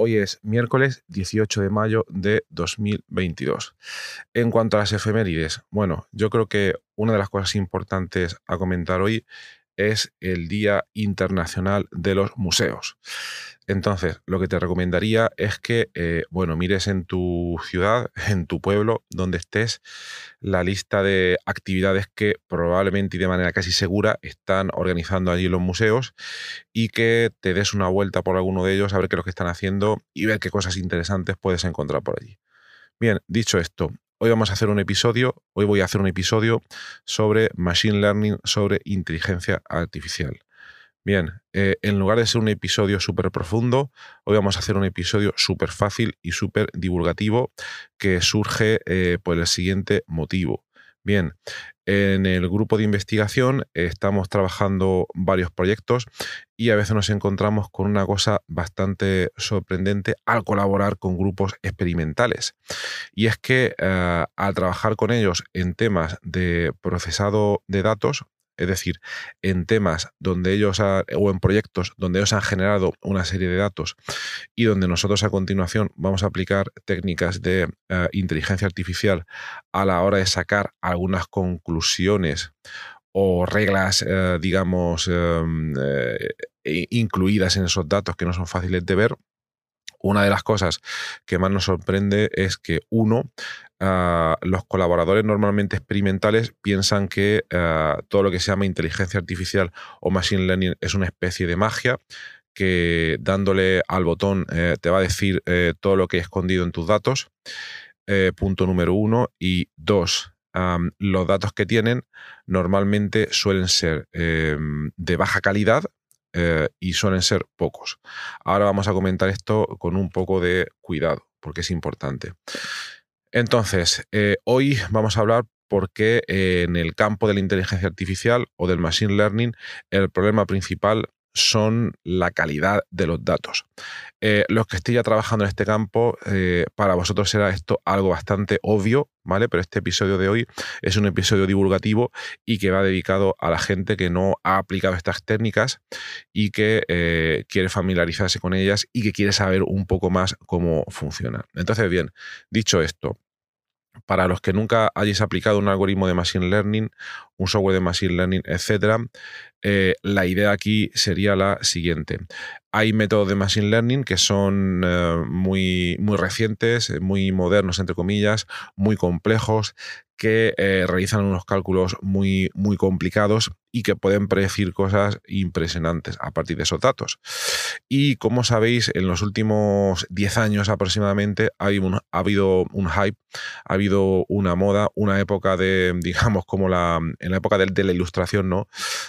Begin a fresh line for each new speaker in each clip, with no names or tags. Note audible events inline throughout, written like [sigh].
Hoy es miércoles 18 de mayo de 2022. En cuanto a las efemérides, bueno, yo creo que una de las cosas importantes a comentar hoy es el Día Internacional de los Museos. Entonces, lo que te recomendaría es que, eh, bueno, mires en tu ciudad, [laughs] en tu pueblo, donde estés, la lista de actividades que probablemente y de manera casi segura están organizando allí los museos y que te des una vuelta por alguno de ellos a ver qué es lo que están haciendo y ver qué cosas interesantes puedes encontrar por allí. Bien, dicho esto, hoy vamos a hacer un episodio, hoy voy a hacer un episodio sobre Machine Learning, sobre inteligencia artificial. Bien, eh, en lugar de ser un episodio súper profundo, hoy vamos a hacer un episodio súper fácil y súper divulgativo que surge eh, por el siguiente motivo. Bien, en el grupo de investigación estamos trabajando varios proyectos y a veces nos encontramos con una cosa bastante sorprendente al colaborar con grupos experimentales. Y es que eh, al trabajar con ellos en temas de procesado de datos, es decir, en temas donde ellos o en proyectos donde ellos han generado una serie de datos y donde nosotros a continuación vamos a aplicar técnicas de eh, inteligencia artificial a la hora de sacar algunas conclusiones o reglas, eh, digamos, em, eh, incluidas en esos datos que no son fáciles de ver, una de las cosas que más nos sorprende es que uno, ah, los colaboradores normalmente experimentales piensan que ah, todo lo que se llama inteligencia artificial o machine learning es una especie de magia que dándole al botón eh, te va a decir eh, todo lo que he escondido en tus datos. Eh, punto número uno. Y dos, los datos que tienen normalmente suelen ser em, de baja calidad, eh, y suelen ser pocos. Ahora vamos a comentar esto con un poco de cuidado, porque es importante. Entonces, eh, hoy vamos a hablar porque en el campo de la inteligencia artificial o del machine learning, el problema principal son la calidad de los datos. Eh, los que estéis ya trabajando en este campo, eh, para vosotros será esto algo bastante obvio, ¿vale? Pero este episodio de hoy es un episodio divulgativo y que va dedicado a la gente que no ha aplicado estas técnicas y que eh, quiere familiarizarse con ellas y que quiere saber un poco más cómo funcionan. Entonces, bien, dicho esto, para los que nunca hayáis aplicado un algoritmo de Machine Learning, un software de Machine Learning, etc., eh, la idea aquí sería la siguiente. Hay métodos de Machine Learning que son eh, muy, muy recientes, muy modernos, entre comillas, muy complejos, que eh, realizan unos cálculos muy, muy complicados y que pueden predecir cosas impresionantes a partir de esos datos. Y como sabéis, en los últimos 10 años aproximadamente ha habido, un, hype, ha habido una moda, una época de, digamos, como la, en la época de, la ilustración, ¿no?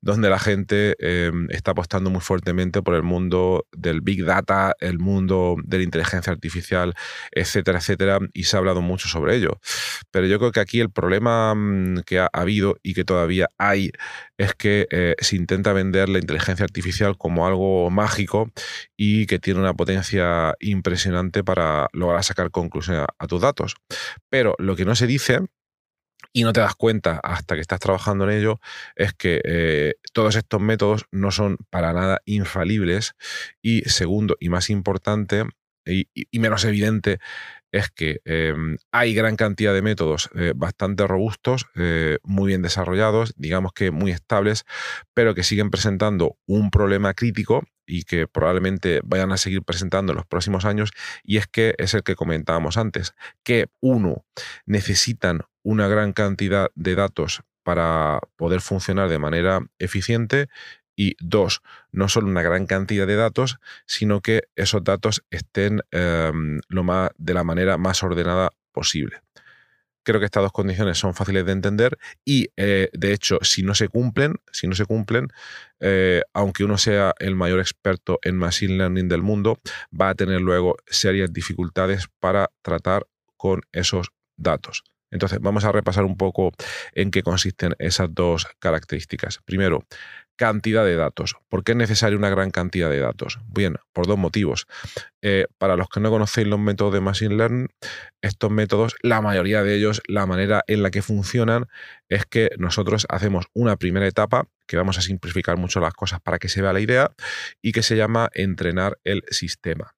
Donde la gente em, está apostando muy fuertemente por el mundo del Big Data, el mundo de la inteligencia artificial, etcétera, etcétera, y se ha hablado mucho sobre ello. Pero yo creo que aquí el problema mm, que ha habido y que todavía hay es que eh, se intenta vender la inteligencia artificial como algo mágico y que tiene una potencia impresionante para lograr sacar conclusiones a, tus datos. Pero lo que no se dice y no te das cuenta hasta que estás trabajando en ello, es que eh, todos estos métodos no son para nada infalibles y segundo y más importante y, menos evidente es que em, hay gran cantidad de métodos eh, bastante robustos, eh, muy bien desarrollados, digamos que muy estables, pero que siguen presentando un problema crítico y que probablemente vayan a seguir presentando en los próximos años, y es que es el que comentábamos antes, que uno, necesitan una gran cantidad de datos para poder funcionar de manera eficiente y dos, no solo una gran cantidad de datos, sino que esos datos estén em, lo más, de la manera más ordenada posible. Creo que estas dos condiciones son fáciles de entender y, eh, de hecho, si no se cumplen, si no se cumplen, eh, aunque uno sea el mayor experto en machine learning del mundo, va a tener luego serias dificultades para tratar con esos datos. Entonces, vamos a repasar un poco en qué consisten esas dos características. Primero, cantidad de datos. ¿Por qué es necesaria una gran cantidad de datos? Bien, por dos motivos. Eh, para los que no conocéis los métodos de Machine Learning, estos métodos, la mayoría de ellos, la manera en la que funcionan es que nosotros hacemos una primera etapa, que vamos a simplificar mucho las cosas para que se vea la idea, y que se llama entrenar el sistema.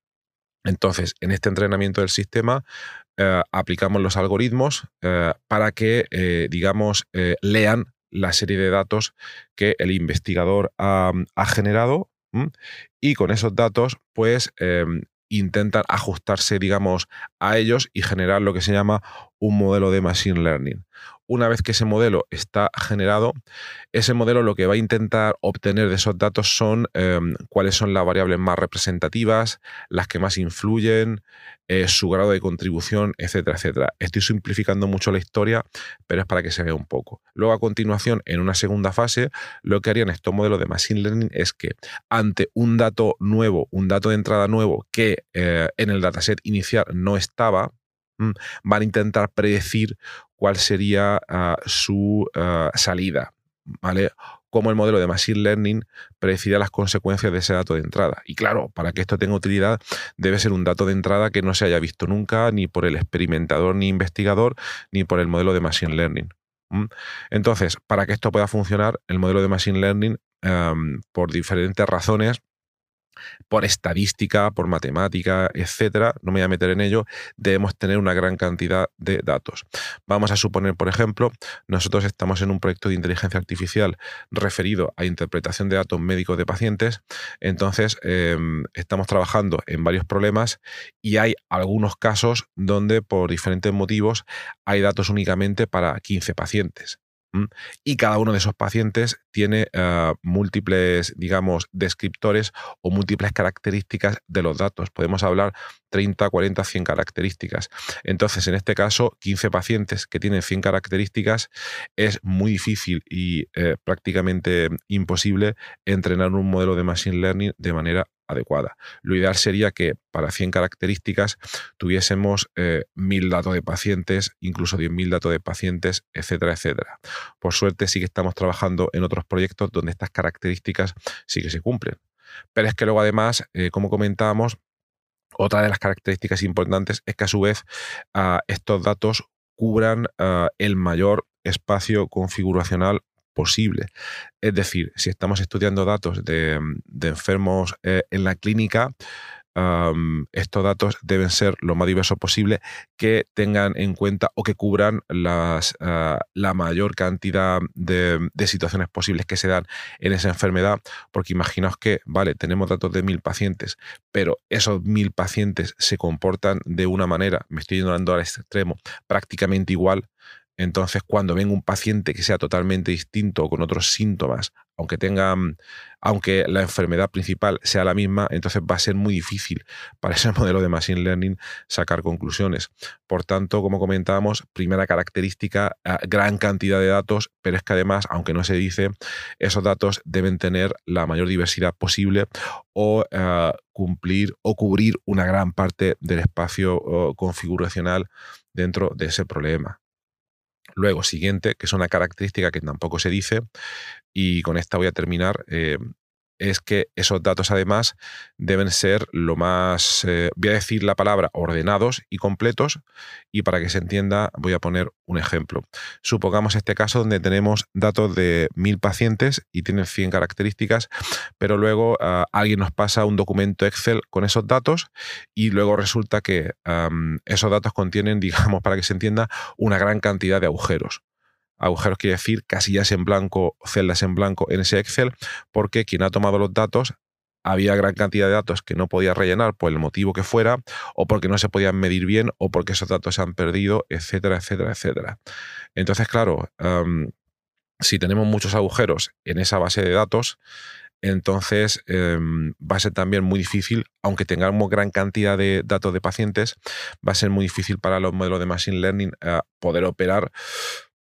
Entonces, en este entrenamiento del sistema, eh, aplicamos los algoritmos eh, para que, digamos, lean la serie de datos que el investigador ha, generado y con esos datos pues em, intentan ajustarse digamos a ellos y generar lo que se llama un modelo de machine learning. Una vez que ese modelo está generado, ese modelo lo que va a intentar obtener de esos datos son em, cuáles son las variables más representativas, las que más influyen, eh, su grado de contribución, etcétera, etcétera. Estoy simplificando mucho la historia, pero es para que se vea un poco. Luego, a continuación, en una segunda fase, lo que harían estos modelos de Machine Learning es que ante un dato nuevo, un dato de entrada nuevo que eh, en el dataset inicial no estaba, van a intentar predecir cuál sería ah, su ah, salida, ¿vale? Cómo el modelo de Machine Learning predecirá las consecuencias de ese dato de entrada. Y claro, para que esto tenga utilidad, debe ser un dato de entrada que no se haya visto nunca ni por el experimentador ni investigador, ni por el modelo de Machine Learning. Entonces, para que esto pueda funcionar, el modelo de Machine Learning, por diferentes razones, por estadística, por matemática, etcétera, no me voy a meter en ello, debemos tener una gran cantidad de datos. Vamos a suponer, por ejemplo, nosotros estamos en un proyecto de inteligencia artificial referido a interpretación de datos médicos de pacientes, entonces em, estamos trabajando en varios problemas y hay algunos casos donde por diferentes motivos hay datos únicamente para 15 pacientes. Y cada uno de esos pacientes tiene ah, múltiples, digamos, descriptores o múltiples características de los datos. Podemos hablar 30, 40, 100 características. Entonces, en este caso, 15 pacientes que tienen 100 características, es muy difícil y eh, prácticamente imposible entrenar un modelo de Machine Learning de manera adecuada. Lo ideal sería que para 100 características tuviésemos eh, 1000 datos de pacientes, incluso 10.000 datos de pacientes, etcétera, etcétera. Por suerte sí que estamos trabajando en otros proyectos donde estas características sí que se cumplen. Pero es que luego además, eh, como comentábamos, otra de las características importantes es que a su vez ah, estos datos cubran ah, el mayor espacio configuracional posible. Es decir, si estamos estudiando datos de, enfermos eh, en la clínica, estos datos deben ser lo más diversos posible, que tengan en cuenta o que cubran ah, la mayor cantidad de, de, situaciones posibles que se dan en esa enfermedad, porque imaginaos que, vale, tenemos datos de mil pacientes, pero esos mil pacientes se comportan de una manera, me estoy yendo al extremo, prácticamente igual entonces, cuando venga un paciente que sea totalmente distinto o con otros síntomas, aunque tenga, mm, aunque la enfermedad principal sea la misma, entonces va a ser muy difícil para ese [laughs] modelo de Machine Learning sacar conclusiones. Por tanto, como comentábamos, primera característica, ah, gran cantidad de datos, pero es que además, aunque no se dice, esos datos deben tener la mayor diversidad posible o ah, cumplir o cubrir una gran parte del espacio configuracional dentro de ese problema. Luego, siguiente, que es una característica que tampoco se dice, y con esta voy a terminar. Eh, es que esos datos además deben ser lo más, eh, voy a decir la palabra, ordenados y completos. Y para que se entienda, voy a poner un ejemplo. Supongamos este caso donde tenemos datos de mil pacientes y tienen 100 características, pero luego ah, alguien nos pasa un documento Excel con esos datos y luego resulta que esos datos contienen, [laughs] digamos, para que se entienda, una gran cantidad de agujeros. Agujeros quiere decir casillas en blanco, celdas en blanco en ese Excel, porque quien ha tomado los datos había gran cantidad de datos que no podía rellenar por el motivo que fuera, o porque no se podían medir bien, o porque esos datos se han perdido, etcétera, etcétera, etcétera. Entonces, claro, si tenemos muchos agujeros en esa base de datos, entonces em, va a ser también muy difícil, aunque tengamos gran cantidad de datos de pacientes, va a ser muy difícil para los modelos de Machine Learning eh, poder operar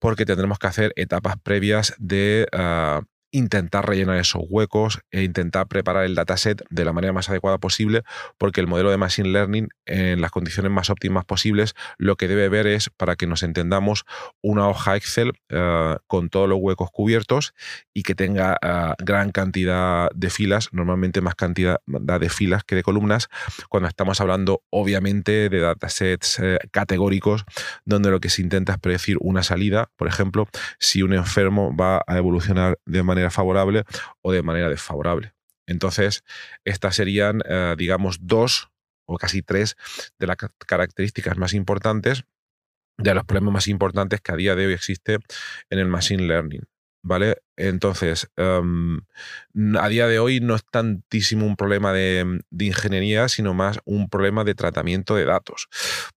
porque tendremos que hacer etapas previas de ah, intentar rellenar esos huecos e intentar preparar el dataset de la manera más adecuada posible, porque el modelo de Machine Learning, en las condiciones más óptimas posibles, lo que debe ver es, para que nos entendamos, una hoja Excel eh, con todos los huecos cubiertos y que tenga eh, gran cantidad de filas, normalmente más cantidad de filas que de columnas, cuando estamos hablando obviamente de datasets eh, categóricos, donde lo que se intenta es predecir una salida, por ejemplo, si un enfermo va a evolucionar de manera favorable o de manera desfavorable. Entonces, estas serían, eh, digamos, dos o casi tres de las características más importantes de los problemas más importantes que a día de hoy existe en el Machine Learning. ¿Vale? Entonces, em, a día de hoy no es tantísimo un problema de, ingeniería, sino más un problema de tratamiento de datos.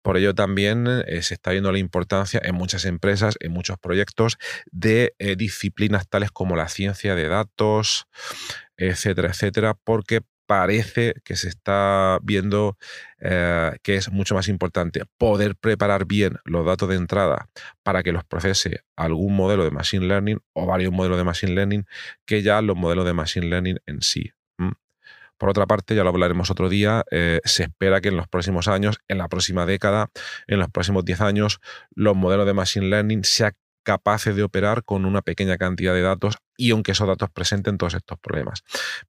Por ello también eh, se está viendo la importancia en muchas empresas, en muchos proyectos, de eh, disciplinas tales como la ciencia de datos, etcétera, etcétera, porque parece que se está viendo eh, que es mucho más importante poder preparar bien los datos de entrada para que los procese algún modelo de Machine Learning o varios modelos de Machine Learning que ya los modelos de Machine Learning en sí. Por otra parte, ya lo hablaremos otro día, eh, se espera que en los próximos años, en la próxima década, en los próximos 10 años, los modelos de Machine Learning sean capaces de operar con una pequeña cantidad de datos y aunque esos datos presenten todos estos problemas.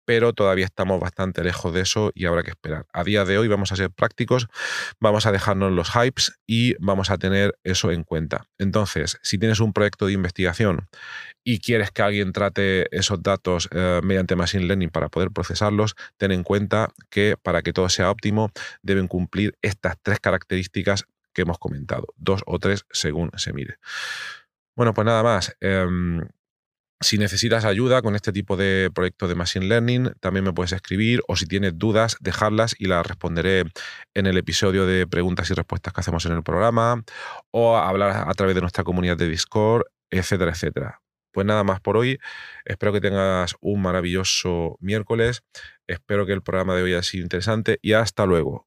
Pero todavía estamos bastante lejos de eso y habrá que esperar. A día de hoy vamos a ser prácticos, vamos a dejarnos los hypes y vamos a tener eso en cuenta. Entonces, si tienes un proyecto de investigación y quieres que alguien trate esos datos eh, mediante Machine Learning para poder procesarlos, ten en cuenta que para que todo sea óptimo deben cumplir estas tres características que hemos comentado, dos o tres según se mire. Bueno, pues nada más. Em, si necesitas ayuda con este tipo de proyecto de Machine Learning, también me puedes escribir o si tienes dudas, dejarlas y las responderé en el episodio de preguntas y respuestas que hacemos en el programa o hablar a través de nuestra comunidad de Discord, etcétera, etcétera. Pues nada más por hoy. Espero que tengas un maravilloso miércoles. Espero que el programa de hoy haya sido interesante y hasta luego.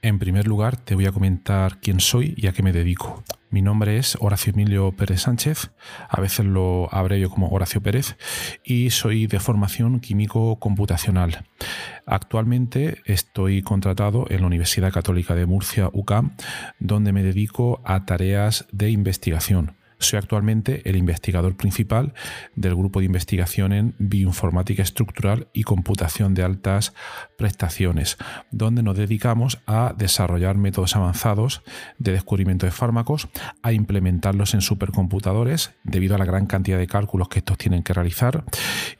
En primer lugar, te voy a comentar quién soy y a qué me dedico. Mi nombre es Horacio Emilio Pérez Sánchez, a veces lo abrevio como Horacio Pérez, y soy de formación químico computacional. Actualmente estoy contratado en la Universidad Católica de Murcia, UCAM, donde me dedico a tareas de investigación soy actualmente el investigador principal del grupo de investigación en bioinformática estructural y computación de altas prestaciones, donde nos dedicamos a desarrollar métodos avanzados de descubrimiento de fármacos, a implementarlos en supercomputadores debido a la gran cantidad de cálculos que estos tienen que realizar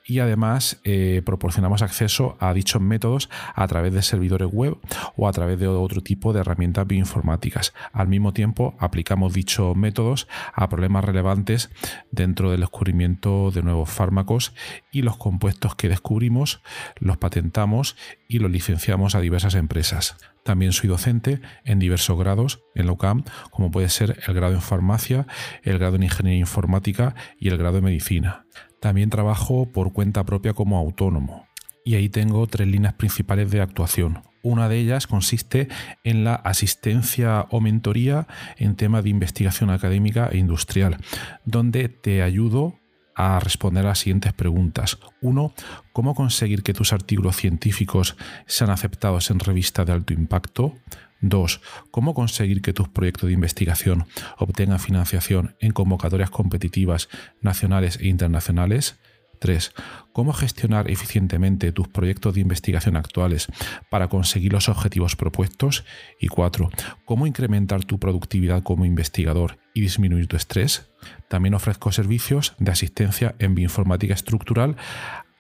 y además eh, proporcionamos acceso a dichos métodos a través de servidores web o a través de otro tipo de herramientas bioinformáticas. Al mismo tiempo aplicamos dichos métodos a problemas relevantes dentro del descubrimiento de nuevos fármacos y los compuestos que descubrimos los patentamos y los licenciamos a diversas empresas. También soy docente en diversos grados en la UCAM, como puede ser el grado en farmacia, el grado en ingeniería informática y el grado en medicina. También trabajo por cuenta propia como autónomo. Y ahí tengo tres líneas principales de actuación. Una de ellas consiste en la asistencia o mentoría en temas de investigación académica e industrial, donde te ayudo a responder a las siguientes preguntas. Uno, ¿cómo conseguir que tus artículos científicos sean aceptados en revistas de alto impacto? 2. ¿Cómo conseguir que tus proyectos de investigación obtengan financiación en convocatorias competitivas nacionales e internacionales? 3. ¿Cómo gestionar eficientemente tus proyectos de investigación actuales para conseguir los objetivos propuestos? Y 4. ¿Cómo incrementar tu productividad como investigador y disminuir tu estrés? También ofrezco servicios de asistencia en bioinformática estructural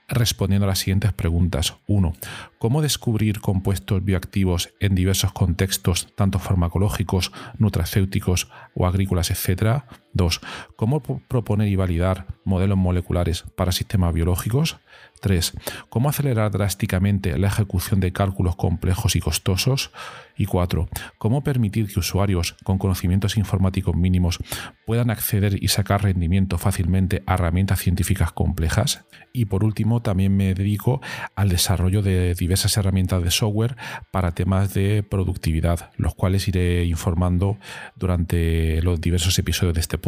respondiendo a las siguientes preguntas. 1. ¿Cómo descubrir compuestos bioactivos en diversos contextos, tanto farmacológicos, nutracéuticos o agrícolas, etcétera? 2. ¿Cómo proponer y validar modelos moleculares para sistemas biológicos? 3. ¿Cómo acelerar drásticamente la ejecución de cálculos complejos y costosos? Y 4. ¿Cómo permitir que usuarios con conocimientos informáticos mínimos puedan acceder y sacar rendimiento fácilmente a herramientas científicas complejas? Y por último, también me dedico al desarrollo de diversas herramientas de software para temas de productividad, los cuales iré informando durante los diversos episodios de este podcast.